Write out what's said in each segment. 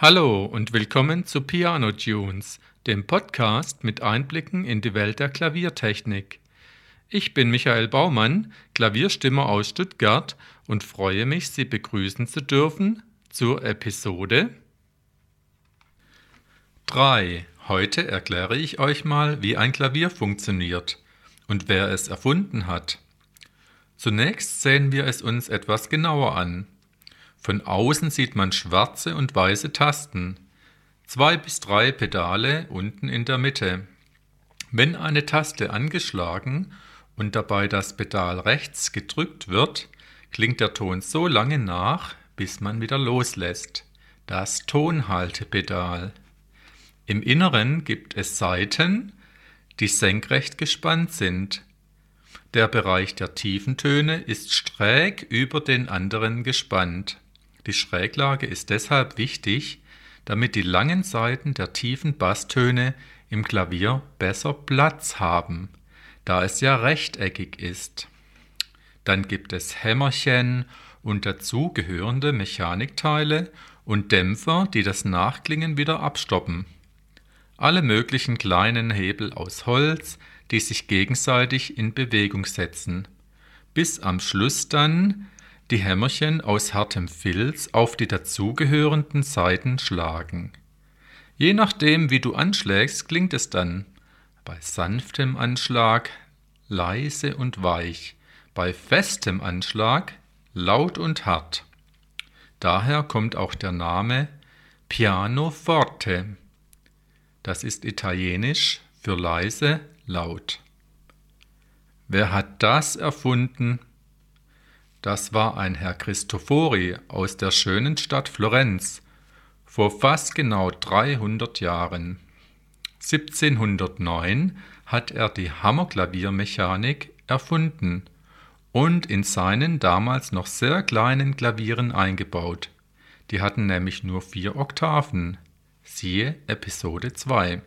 Hallo und willkommen zu Piano Tunes, dem Podcast mit Einblicken in die Welt der Klaviertechnik. Ich bin Michael Baumann, Klavierstimmer aus Stuttgart und freue mich, Sie begrüßen zu dürfen zur Episode 3. Heute erkläre ich euch mal, wie ein Klavier funktioniert und wer es erfunden hat. Zunächst sehen wir es uns etwas genauer an. Von außen sieht man schwarze und weiße Tasten, zwei bis drei Pedale unten in der Mitte. Wenn eine Taste angeschlagen und dabei das Pedal rechts gedrückt wird, klingt der Ton so lange nach, bis man wieder loslässt. Das Tonhaltepedal. Im Inneren gibt es Saiten, die senkrecht gespannt sind. Der Bereich der tiefen Töne ist schräg über den anderen gespannt. Die Schräglage ist deshalb wichtig, damit die langen Saiten der tiefen Basstöne im Klavier besser Platz haben, da es ja rechteckig ist. Dann gibt es Hämmerchen und dazu gehörende Mechanikteile und Dämpfer, die das Nachklingen wieder abstoppen. Alle möglichen kleinen Hebel aus Holz, die sich gegenseitig in Bewegung setzen, bis am Schluss dann die Hämmerchen aus hartem Filz auf die dazugehörenden Saiten schlagen. Je nachdem, wie du anschlägst, klingt es dann bei sanftem Anschlag leise und weich, bei festem Anschlag laut und hart. Daher kommt auch der Name Pianoforte. Das ist italienisch für leise, laut. Wer hat das erfunden? Das war ein Herr Cristofori aus der schönen Stadt Florenz vor fast genau 300 Jahren. 1709 hat er die Hammerklaviermechanik erfunden und in seinen damals noch sehr kleinen Klavieren eingebaut. Die hatten nämlich nur vier Oktaven. Siehe Episode 2.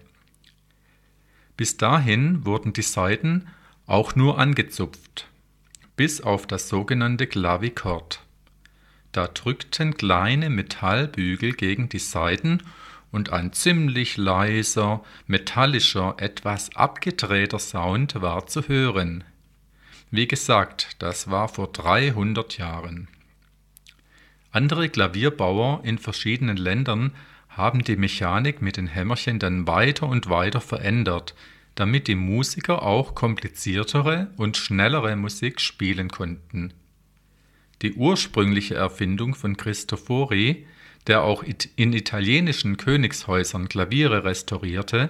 Bis dahin wurden die Saiten auch nur angezupft bis auf das sogenannte Klavikord. Da drückten kleine Metallbügel gegen die Saiten und ein ziemlich leiser, metallischer, etwas abgedrehter Sound war zu hören. Wie gesagt, das war vor 300 Jahren. Andere Klavierbauer in verschiedenen Ländern haben die Mechanik mit den Hämmerchen dann weiter und weiter verändert, damit die Musiker auch kompliziertere und schnellere Musik spielen konnten. Die ursprüngliche Erfindung von Cristofori, der auch in italienischen Königshäusern Klaviere restaurierte,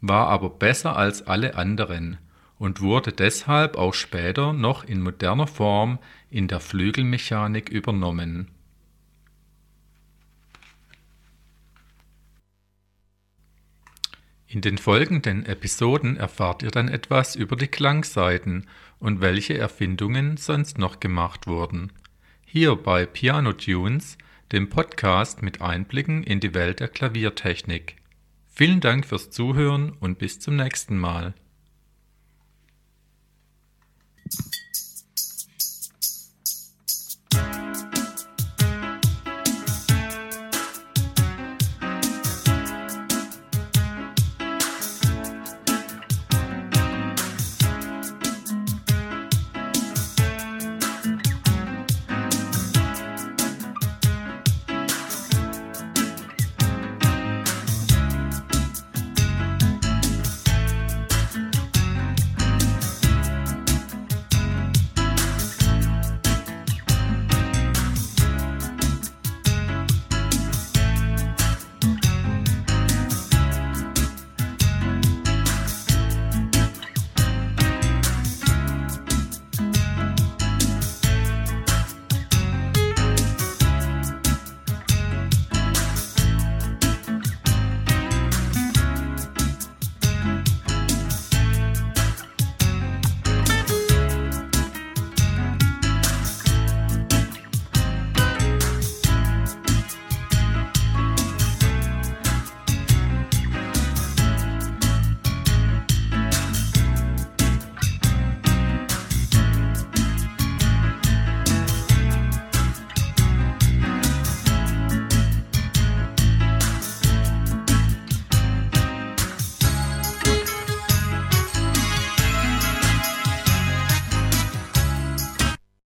war aber besser als alle anderen und wurde deshalb auch später noch in moderner Form in der Flügelmechanik übernommen In den folgenden Episoden erfahrt ihr dann etwas über die Klangseiten und welche Erfindungen sonst noch gemacht wurden. Hier bei Piano Tunes, dem Podcast mit Einblicken in die Welt der Klaviertechnik. Vielen Dank fürs Zuhören und bis zum nächsten Mal.